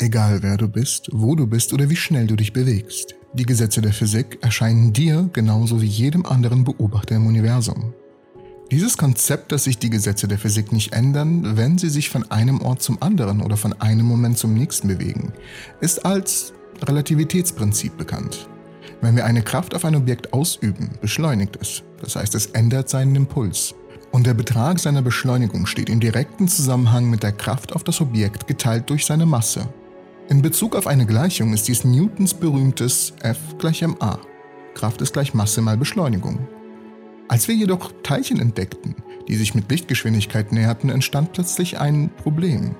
Egal wer du bist, wo du bist oder wie schnell du dich bewegst, die Gesetze der Physik erscheinen dir genauso wie jedem anderen Beobachter im Universum. Dieses Konzept, dass sich die Gesetze der Physik nicht ändern, wenn sie sich von einem Ort zum anderen oder von einem Moment zum nächsten bewegen, ist als Relativitätsprinzip bekannt. Wenn wir eine Kraft auf ein Objekt ausüben, beschleunigt es. Das heißt, es ändert seinen Impuls. Und der Betrag seiner Beschleunigung steht in direktem Zusammenhang mit der Kraft auf das Objekt geteilt durch seine Masse. In Bezug auf eine Gleichung ist dies Newtons berühmtes F gleich ma. Kraft ist gleich Masse mal Beschleunigung. Als wir jedoch Teilchen entdeckten, die sich mit Lichtgeschwindigkeit näherten, entstand plötzlich ein Problem.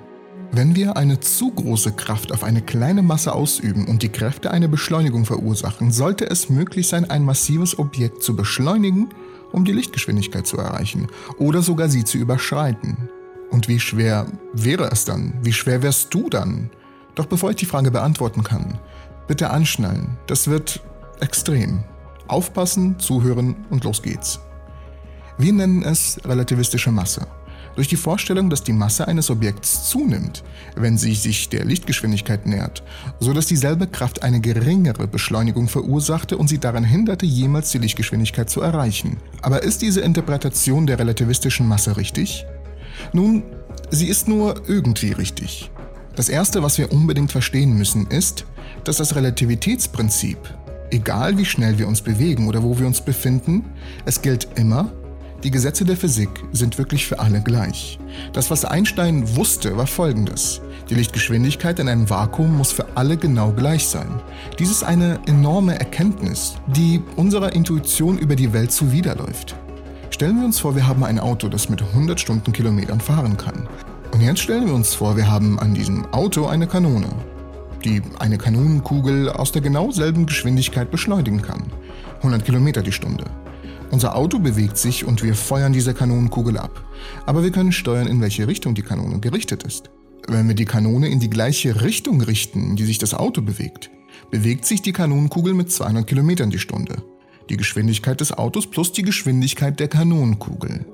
Wenn wir eine zu große Kraft auf eine kleine Masse ausüben und die Kräfte eine Beschleunigung verursachen, sollte es möglich sein, ein massives Objekt zu beschleunigen, um die Lichtgeschwindigkeit zu erreichen oder sogar sie zu überschreiten. Und wie schwer wäre es dann? Wie schwer wärst du dann? Doch bevor ich die Frage beantworten kann, bitte anschnallen. Das wird extrem. Aufpassen, zuhören und los geht's. Wir nennen es relativistische Masse. Durch die Vorstellung, dass die Masse eines Objekts zunimmt, wenn sie sich der Lichtgeschwindigkeit nähert, so dass dieselbe Kraft eine geringere Beschleunigung verursachte und sie daran hinderte, jemals die Lichtgeschwindigkeit zu erreichen. Aber ist diese Interpretation der relativistischen Masse richtig? Nun, sie ist nur irgendwie richtig. Das Erste, was wir unbedingt verstehen müssen, ist, dass das Relativitätsprinzip, egal wie schnell wir uns bewegen oder wo wir uns befinden, es gilt immer, die Gesetze der Physik sind wirklich für alle gleich. Das, was Einstein wusste, war folgendes. Die Lichtgeschwindigkeit in einem Vakuum muss für alle genau gleich sein. Dies ist eine enorme Erkenntnis, die unserer Intuition über die Welt zuwiderläuft. Stellen wir uns vor, wir haben ein Auto, das mit 100 Stundenkilometern fahren kann. Und jetzt stellen wir uns vor, wir haben an diesem Auto eine Kanone, die eine Kanonenkugel aus der genau selben Geschwindigkeit beschleunigen kann. 100 Kilometer die Stunde. Unser Auto bewegt sich und wir feuern diese Kanonenkugel ab. Aber wir können steuern, in welche Richtung die Kanone gerichtet ist. Wenn wir die Kanone in die gleiche Richtung richten, in die sich das Auto bewegt, bewegt sich die Kanonenkugel mit 200 Kilometern die Stunde. Die Geschwindigkeit des Autos plus die Geschwindigkeit der Kanonenkugel.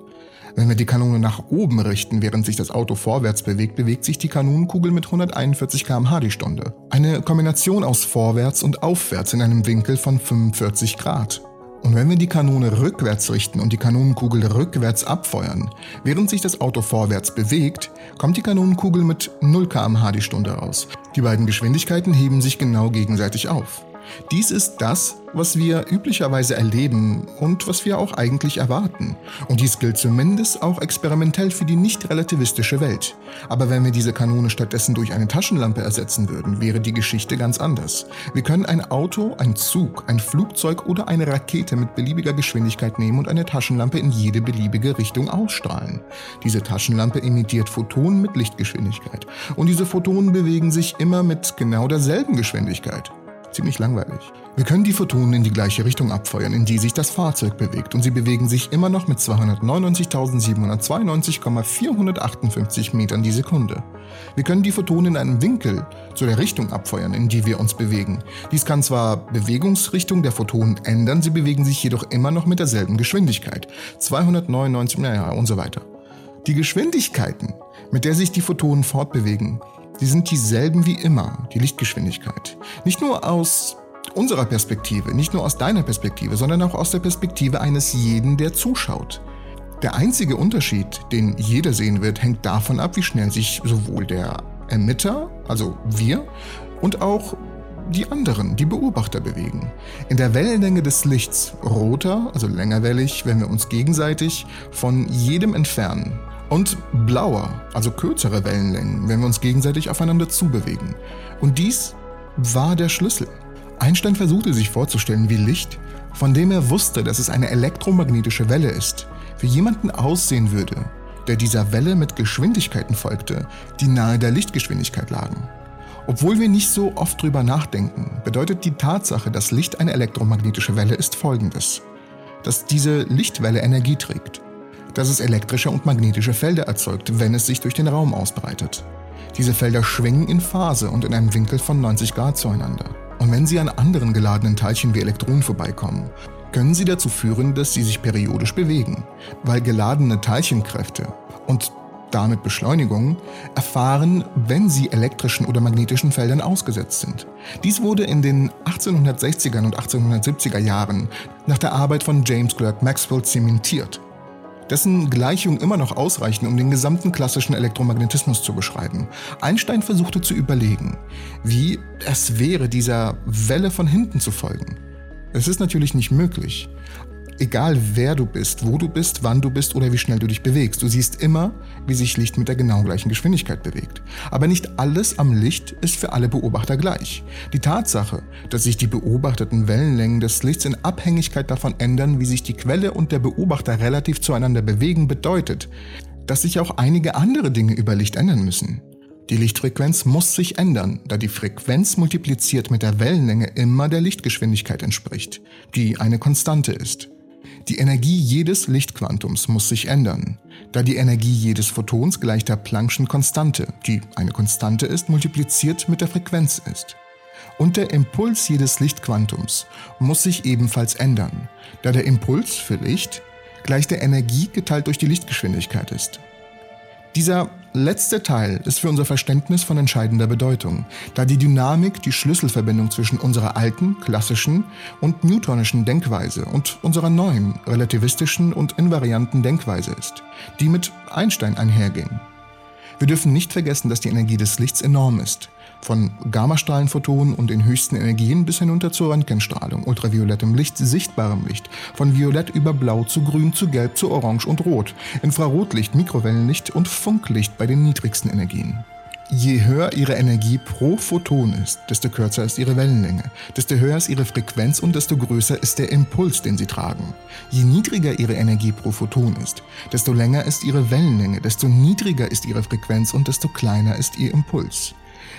Wenn wir die Kanone nach oben richten, während sich das Auto vorwärts bewegt, bewegt sich die Kanonenkugel mit 141 km/h die Stunde. Eine Kombination aus vorwärts und aufwärts in einem Winkel von 45 Grad. Und wenn wir die Kanone rückwärts richten und die Kanonenkugel rückwärts abfeuern, während sich das Auto vorwärts bewegt, kommt die Kanonenkugel mit 0 km/h die Stunde raus. Die beiden Geschwindigkeiten heben sich genau gegenseitig auf. Dies ist das, was wir üblicherweise erleben und was wir auch eigentlich erwarten. Und dies gilt zumindest auch experimentell für die nicht relativistische Welt. Aber wenn wir diese Kanone stattdessen durch eine Taschenlampe ersetzen würden, wäre die Geschichte ganz anders. Wir können ein Auto, ein Zug, ein Flugzeug oder eine Rakete mit beliebiger Geschwindigkeit nehmen und eine Taschenlampe in jede beliebige Richtung ausstrahlen. Diese Taschenlampe emittiert Photonen mit Lichtgeschwindigkeit. Und diese Photonen bewegen sich immer mit genau derselben Geschwindigkeit ziemlich langweilig. Wir können die Photonen in die gleiche Richtung abfeuern, in die sich das Fahrzeug bewegt und sie bewegen sich immer noch mit 299.792,458 Metern die Sekunde. Wir können die Photonen in einem Winkel zu der Richtung abfeuern, in die wir uns bewegen. Dies kann zwar Bewegungsrichtung der Photonen ändern, sie bewegen sich jedoch immer noch mit derselben Geschwindigkeit. 299, naja und so weiter. Die Geschwindigkeiten, mit der sich die Photonen fortbewegen, Sie sind dieselben wie immer, die Lichtgeschwindigkeit. Nicht nur aus unserer Perspektive, nicht nur aus deiner Perspektive, sondern auch aus der Perspektive eines jeden, der zuschaut. Der einzige Unterschied, den jeder sehen wird, hängt davon ab, wie schnell sich sowohl der Emitter, also wir, und auch die anderen, die Beobachter bewegen. In der Wellenlänge des Lichts, roter, also längerwellig, wenn wir uns gegenseitig von jedem entfernen, und blauer, also kürzere Wellenlängen, wenn wir uns gegenseitig aufeinander zubewegen. Und dies war der Schlüssel. Einstein versuchte sich vorzustellen, wie Licht, von dem er wusste, dass es eine elektromagnetische Welle ist, für jemanden aussehen würde, der dieser Welle mit Geschwindigkeiten folgte, die nahe der Lichtgeschwindigkeit lagen. Obwohl wir nicht so oft drüber nachdenken, bedeutet die Tatsache, dass Licht eine elektromagnetische Welle ist folgendes. Dass diese Lichtwelle Energie trägt dass es elektrische und magnetische Felder erzeugt, wenn es sich durch den Raum ausbreitet. Diese Felder schwingen in Phase und in einem Winkel von 90 Grad zueinander. Und wenn sie an anderen geladenen Teilchen wie Elektronen vorbeikommen, können sie dazu führen, dass sie sich periodisch bewegen, weil geladene Teilchenkräfte und damit Beschleunigung, erfahren, wenn sie elektrischen oder magnetischen Feldern ausgesetzt sind. Dies wurde in den 1860er und 1870er Jahren nach der Arbeit von James Clerk Maxwell zementiert dessen Gleichungen immer noch ausreichen, um den gesamten klassischen Elektromagnetismus zu beschreiben. Einstein versuchte zu überlegen, wie es wäre, dieser Welle von hinten zu folgen. Es ist natürlich nicht möglich, Egal wer du bist, wo du bist, wann du bist oder wie schnell du dich bewegst, du siehst immer, wie sich Licht mit der genau gleichen Geschwindigkeit bewegt. Aber nicht alles am Licht ist für alle Beobachter gleich. Die Tatsache, dass sich die beobachteten Wellenlängen des Lichts in Abhängigkeit davon ändern, wie sich die Quelle und der Beobachter relativ zueinander bewegen, bedeutet, dass sich auch einige andere Dinge über Licht ändern müssen. Die Lichtfrequenz muss sich ändern, da die Frequenz multipliziert mit der Wellenlänge immer der Lichtgeschwindigkeit entspricht, die eine Konstante ist. Die Energie jedes Lichtquantums muss sich ändern, da die Energie jedes Photons gleich der Planck'schen Konstante, die eine Konstante ist, multipliziert mit der Frequenz ist. Und der Impuls jedes Lichtquantums muss sich ebenfalls ändern, da der Impuls für Licht gleich der Energie geteilt durch die Lichtgeschwindigkeit ist. Dieser letzte Teil ist für unser Verständnis von entscheidender Bedeutung, da die Dynamik die Schlüsselverbindung zwischen unserer alten, klassischen und newtonischen Denkweise und unserer neuen, relativistischen und invarianten Denkweise ist, die mit Einstein einherging. Wir dürfen nicht vergessen, dass die Energie des Lichts enorm ist, von Gammastrahlenphotonen und den höchsten Energien bis hinunter zur Röntgenstrahlung, ultraviolettem Licht, sichtbarem Licht, von Violett über Blau zu Grün zu Gelb zu Orange und Rot, Infrarotlicht, Mikrowellenlicht und Funklicht bei den niedrigsten Energien. Je höher ihre Energie pro Photon ist, desto kürzer ist ihre Wellenlänge, desto höher ist ihre Frequenz und desto größer ist der Impuls, den sie tragen. Je niedriger ihre Energie pro Photon ist, desto länger ist ihre Wellenlänge, desto niedriger ist ihre Frequenz und desto kleiner ist ihr Impuls.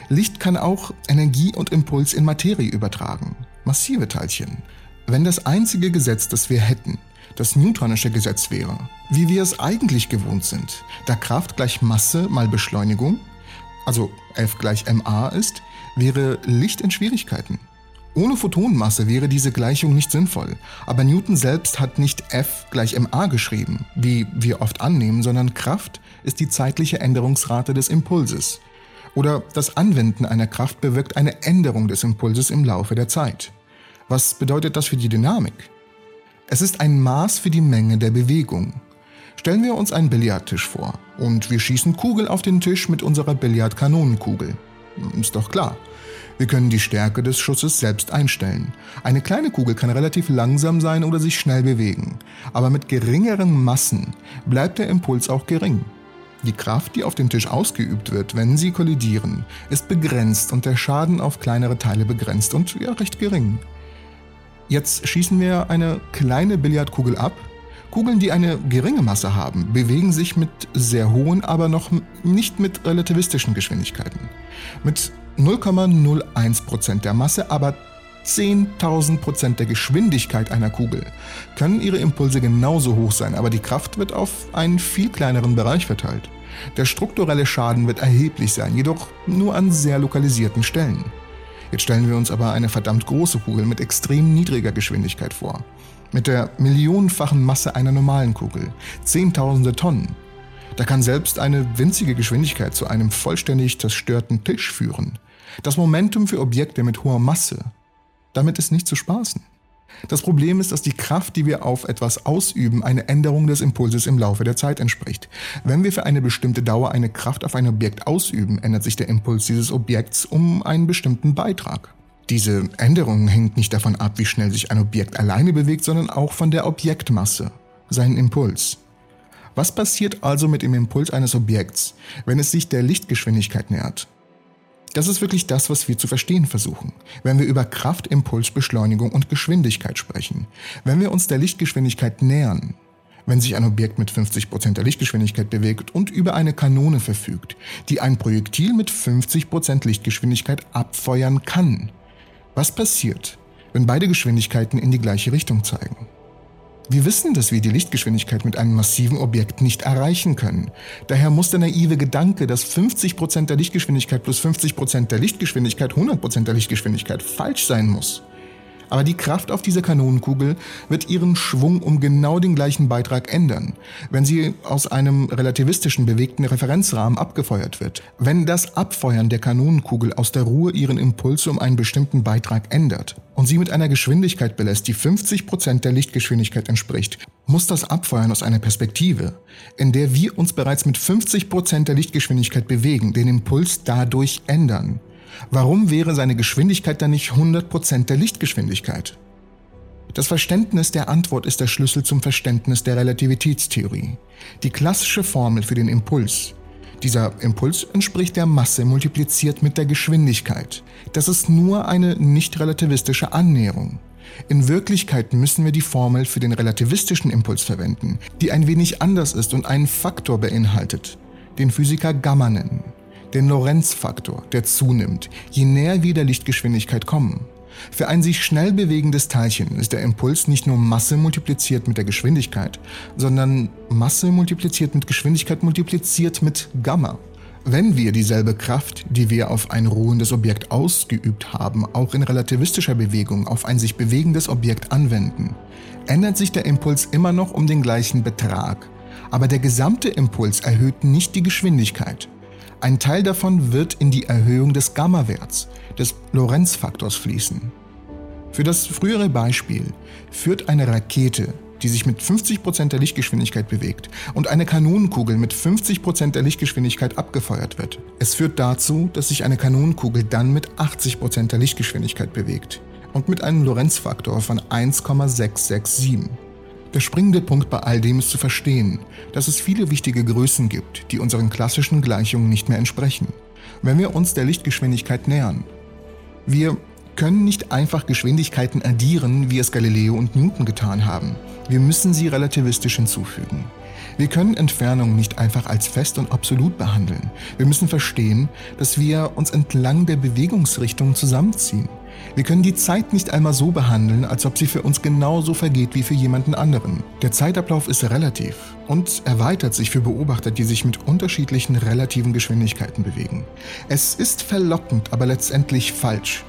Licht kann auch Energie und Impuls in Materie übertragen, massive Teilchen. Wenn das einzige Gesetz, das wir hätten, das Newtonische Gesetz wäre, wie wir es eigentlich gewohnt sind, da Kraft gleich Masse mal Beschleunigung, also F gleich ma ist, wäre Licht in Schwierigkeiten. Ohne Photonenmasse wäre diese Gleichung nicht sinnvoll, aber Newton selbst hat nicht F gleich ma geschrieben, wie wir oft annehmen, sondern Kraft ist die zeitliche Änderungsrate des Impulses oder das Anwenden einer Kraft bewirkt eine Änderung des Impulses im Laufe der Zeit. Was bedeutet das für die Dynamik? Es ist ein Maß für die Menge der Bewegung. Stellen wir uns einen Billardtisch vor und wir schießen Kugel auf den Tisch mit unserer Billardkanonenkugel. Ist doch klar. Wir können die Stärke des Schusses selbst einstellen. Eine kleine Kugel kann relativ langsam sein oder sich schnell bewegen, aber mit geringeren Massen bleibt der Impuls auch gering. Die Kraft, die auf dem Tisch ausgeübt wird, wenn sie kollidieren, ist begrenzt und der Schaden auf kleinere Teile begrenzt und ja recht gering. Jetzt schießen wir eine kleine Billardkugel ab. Kugeln, die eine geringe Masse haben, bewegen sich mit sehr hohen, aber noch nicht mit relativistischen Geschwindigkeiten. Mit 0,01% der Masse, aber 10.000 Prozent der Geschwindigkeit einer Kugel können ihre Impulse genauso hoch sein, aber die Kraft wird auf einen viel kleineren Bereich verteilt. Der strukturelle Schaden wird erheblich sein, jedoch nur an sehr lokalisierten Stellen. Jetzt stellen wir uns aber eine verdammt große Kugel mit extrem niedriger Geschwindigkeit vor. Mit der millionenfachen Masse einer normalen Kugel. Zehntausende Tonnen. Da kann selbst eine winzige Geschwindigkeit zu einem vollständig zerstörten Tisch führen. Das Momentum für Objekte mit hoher Masse. Damit ist nicht zu spaßen. Das Problem ist, dass die Kraft, die wir auf etwas ausüben, eine Änderung des Impulses im Laufe der Zeit entspricht. Wenn wir für eine bestimmte Dauer eine Kraft auf ein Objekt ausüben, ändert sich der Impuls dieses Objekts um einen bestimmten Beitrag. Diese Änderung hängt nicht davon ab, wie schnell sich ein Objekt alleine bewegt, sondern auch von der Objektmasse, seinen Impuls. Was passiert also mit dem Impuls eines Objekts, wenn es sich der Lichtgeschwindigkeit nähert? Das ist wirklich das, was wir zu verstehen versuchen, wenn wir über Kraft, Impuls, Beschleunigung und Geschwindigkeit sprechen. Wenn wir uns der Lichtgeschwindigkeit nähern, wenn sich ein Objekt mit 50% der Lichtgeschwindigkeit bewegt und über eine Kanone verfügt, die ein Projektil mit 50% Lichtgeschwindigkeit abfeuern kann. Was passiert, wenn beide Geschwindigkeiten in die gleiche Richtung zeigen? Wir wissen, dass wir die Lichtgeschwindigkeit mit einem massiven Objekt nicht erreichen können. Daher muss der naive Gedanke, dass 50% der Lichtgeschwindigkeit plus 50% der Lichtgeschwindigkeit 100% der Lichtgeschwindigkeit falsch sein muss. Aber die Kraft auf dieser Kanonenkugel wird ihren Schwung um genau den gleichen Beitrag ändern, wenn sie aus einem relativistischen bewegten Referenzrahmen abgefeuert wird. Wenn das Abfeuern der Kanonenkugel aus der Ruhe ihren Impuls um einen bestimmten Beitrag ändert und sie mit einer Geschwindigkeit belässt, die 50% der Lichtgeschwindigkeit entspricht, muss das Abfeuern aus einer Perspektive, in der wir uns bereits mit 50% der Lichtgeschwindigkeit bewegen, den Impuls dadurch ändern. Warum wäre seine Geschwindigkeit dann nicht 100% der Lichtgeschwindigkeit? Das Verständnis der Antwort ist der Schlüssel zum Verständnis der Relativitätstheorie. Die klassische Formel für den Impuls. Dieser Impuls entspricht der Masse multipliziert mit der Geschwindigkeit. Das ist nur eine nicht relativistische Annäherung. In Wirklichkeit müssen wir die Formel für den relativistischen Impuls verwenden, die ein wenig anders ist und einen Faktor beinhaltet, den Physiker Gamma nennen den Lorentz-Faktor, der zunimmt, je näher wir der Lichtgeschwindigkeit kommen. Für ein sich schnell bewegendes Teilchen ist der Impuls nicht nur Masse multipliziert mit der Geschwindigkeit, sondern Masse multipliziert mit Geschwindigkeit multipliziert mit Gamma. Wenn wir dieselbe Kraft, die wir auf ein ruhendes Objekt ausgeübt haben, auch in relativistischer Bewegung auf ein sich bewegendes Objekt anwenden, ändert sich der Impuls immer noch um den gleichen Betrag, aber der gesamte Impuls erhöht nicht die Geschwindigkeit. Ein Teil davon wird in die Erhöhung des Gamma-Werts, des Lorentz-Faktors fließen. Für das frühere Beispiel führt eine Rakete, die sich mit 50% der Lichtgeschwindigkeit bewegt und eine Kanonenkugel mit 50% der Lichtgeschwindigkeit abgefeuert wird. Es führt dazu, dass sich eine Kanonenkugel dann mit 80% der Lichtgeschwindigkeit bewegt und mit einem Lorentz-Faktor von 1,667. Der springende Punkt bei all dem ist zu verstehen, dass es viele wichtige Größen gibt, die unseren klassischen Gleichungen nicht mehr entsprechen, wenn wir uns der Lichtgeschwindigkeit nähern. Wir können nicht einfach Geschwindigkeiten addieren, wie es Galileo und Newton getan haben. Wir müssen sie relativistisch hinzufügen. Wir können Entfernungen nicht einfach als fest und absolut behandeln. Wir müssen verstehen, dass wir uns entlang der Bewegungsrichtung zusammenziehen. Wir können die Zeit nicht einmal so behandeln, als ob sie für uns genauso vergeht wie für jemanden anderen. Der Zeitablauf ist relativ und erweitert sich für Beobachter, die sich mit unterschiedlichen relativen Geschwindigkeiten bewegen. Es ist verlockend, aber letztendlich falsch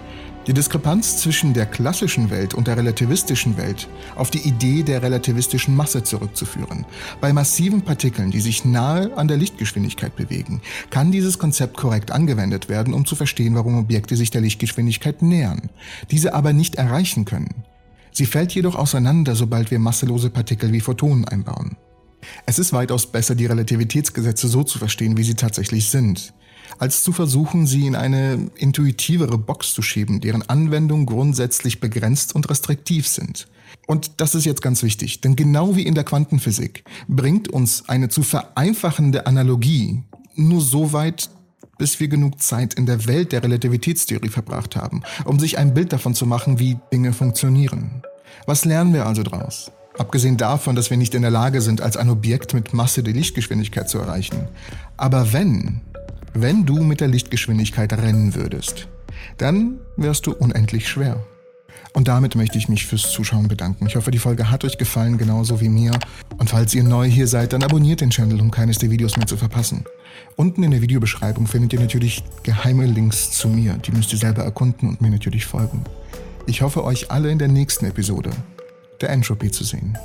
die Diskrepanz zwischen der klassischen Welt und der relativistischen Welt auf die Idee der relativistischen Masse zurückzuführen. Bei massiven Partikeln, die sich nahe an der Lichtgeschwindigkeit bewegen, kann dieses Konzept korrekt angewendet werden, um zu verstehen, warum Objekte sich der Lichtgeschwindigkeit nähern, diese aber nicht erreichen können. Sie fällt jedoch auseinander, sobald wir masselose Partikel wie Photonen einbauen. Es ist weitaus besser, die Relativitätsgesetze so zu verstehen, wie sie tatsächlich sind als zu versuchen, sie in eine intuitivere Box zu schieben, deren Anwendungen grundsätzlich begrenzt und restriktiv sind. Und das ist jetzt ganz wichtig, denn genau wie in der Quantenphysik bringt uns eine zu vereinfachende Analogie nur so weit, bis wir genug Zeit in der Welt der Relativitätstheorie verbracht haben, um sich ein Bild davon zu machen, wie Dinge funktionieren. Was lernen wir also daraus? Abgesehen davon, dass wir nicht in der Lage sind, als ein Objekt mit Masse die Lichtgeschwindigkeit zu erreichen. Aber wenn, wenn du mit der Lichtgeschwindigkeit rennen würdest, dann wärst du unendlich schwer. Und damit möchte ich mich fürs Zuschauen bedanken. Ich hoffe, die Folge hat euch gefallen, genauso wie mir. Und falls ihr neu hier seid, dann abonniert den Channel, um keines der Videos mehr zu verpassen. Unten in der Videobeschreibung findet ihr natürlich geheime Links zu mir. Die müsst ihr selber erkunden und mir natürlich folgen. Ich hoffe, euch alle in der nächsten Episode der Entropy zu sehen.